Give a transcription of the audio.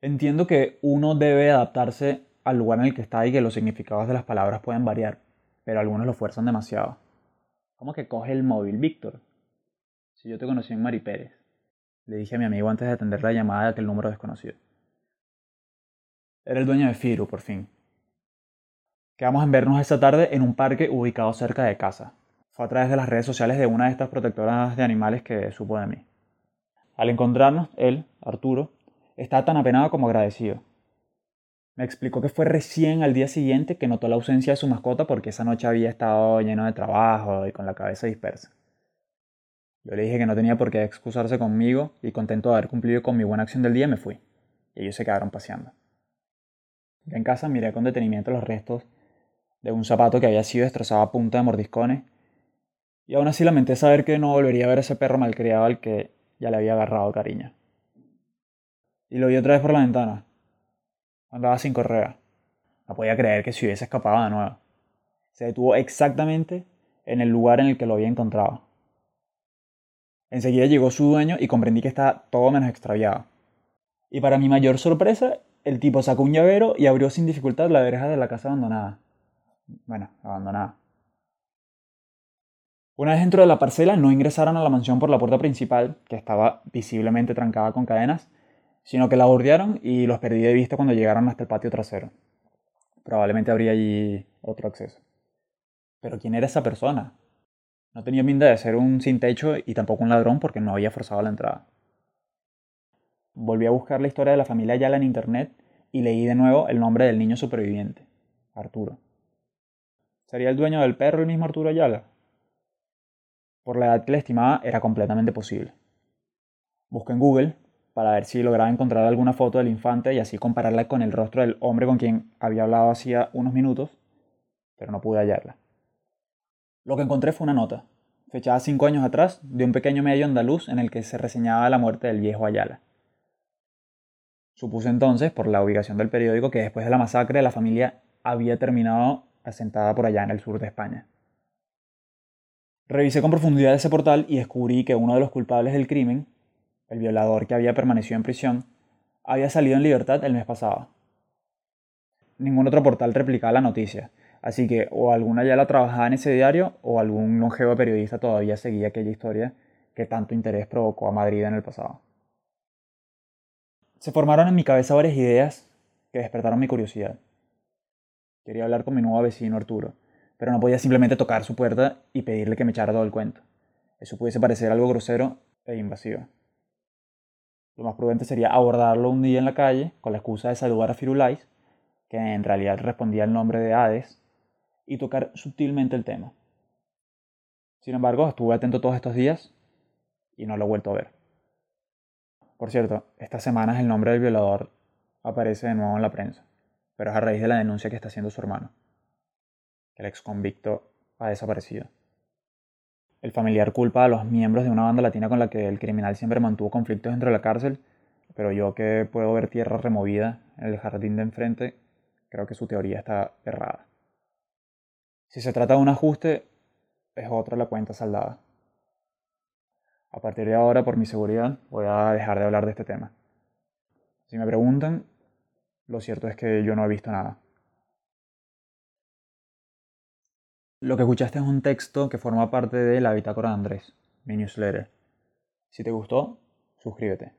Entiendo que uno debe adaptarse al lugar en el que está y que los significados de las palabras pueden variar, pero algunos lo fuerzan demasiado. ¿Cómo que coge el móvil, Víctor? Si yo te conocí en Mari Pérez. Le dije a mi amigo antes de atender la llamada de aquel número desconocido. Era el dueño de Firu, por fin. Quedamos en vernos esta tarde en un parque ubicado cerca de casa. Fue a través de las redes sociales de una de estas protectoras de animales que supo de mí. Al encontrarnos, él, Arturo, estaba tan apenado como agradecido. Me explicó que fue recién al día siguiente que notó la ausencia de su mascota porque esa noche había estado lleno de trabajo y con la cabeza dispersa. Yo le dije que no tenía por qué excusarse conmigo y contento de haber cumplido con mi buena acción del día me fui. Y ellos se quedaron paseando. Ya en casa miré con detenimiento los restos de un zapato que había sido destrozado a punta de mordiscones y aún así lamenté saber que no volvería a ver ese perro malcriado al que ya le había agarrado cariño. Y lo vi otra vez por la ventana. Andaba sin correa. No podía creer que se hubiese escapado de nuevo. Se detuvo exactamente en el lugar en el que lo había encontrado. Enseguida llegó su dueño y comprendí que estaba todo menos extraviado. Y para mi mayor sorpresa, el tipo sacó un llavero y abrió sin dificultad la verja de la casa abandonada. Bueno, abandonada. Una vez dentro de la parcela, no ingresaron a la mansión por la puerta principal, que estaba visiblemente trancada con cadenas, sino que la bordearon y los perdí de vista cuando llegaron hasta el patio trasero. Probablemente habría allí otro acceso. Pero ¿quién era esa persona? No tenía pinta de ser un sin techo y tampoco un ladrón porque no había forzado la entrada. Volví a buscar la historia de la familia Ayala en internet y leí de nuevo el nombre del niño superviviente, Arturo. ¿Sería el dueño del perro el mismo Arturo Ayala? Por la edad que le estimaba era completamente posible. Busqué en Google para ver si lograba encontrar alguna foto del infante y así compararla con el rostro del hombre con quien había hablado hacía unos minutos, pero no pude hallarla. Lo que encontré fue una nota, fechada cinco años atrás, de un pequeño medio andaluz en el que se reseñaba la muerte del viejo Ayala. Supuse entonces, por la ubicación del periódico, que después de la masacre la familia había terminado asentada por allá en el sur de España. Revisé con profundidad ese portal y descubrí que uno de los culpables del crimen el violador que había permanecido en prisión, había salido en libertad el mes pasado. Ningún otro portal replicaba la noticia, así que o alguna ya la trabajaba en ese diario o algún longevo periodista todavía seguía aquella historia que tanto interés provocó a Madrid en el pasado. Se formaron en mi cabeza varias ideas que despertaron mi curiosidad. Quería hablar con mi nuevo vecino Arturo, pero no podía simplemente tocar su puerta y pedirle que me echara todo el cuento. Eso pudiese parecer algo grosero e invasivo. Lo más prudente sería abordarlo un día en la calle con la excusa de saludar a Firulais, que en realidad respondía al nombre de Hades, y tocar sutilmente el tema. Sin embargo, estuve atento todos estos días y no lo he vuelto a ver. Por cierto, estas semanas el nombre del violador aparece de nuevo en la prensa, pero es a raíz de la denuncia que está haciendo su hermano. El ex convicto ha desaparecido. El familiar culpa a los miembros de una banda latina con la que el criminal siempre mantuvo conflictos dentro de la cárcel, pero yo que puedo ver tierra removida en el jardín de enfrente, creo que su teoría está errada. Si se trata de un ajuste, es otra la cuenta saldada. A partir de ahora, por mi seguridad, voy a dejar de hablar de este tema. Si me preguntan, lo cierto es que yo no he visto nada. Lo que escuchaste es un texto que forma parte de la bitácora de Andrés, mi newsletter. Si te gustó, suscríbete.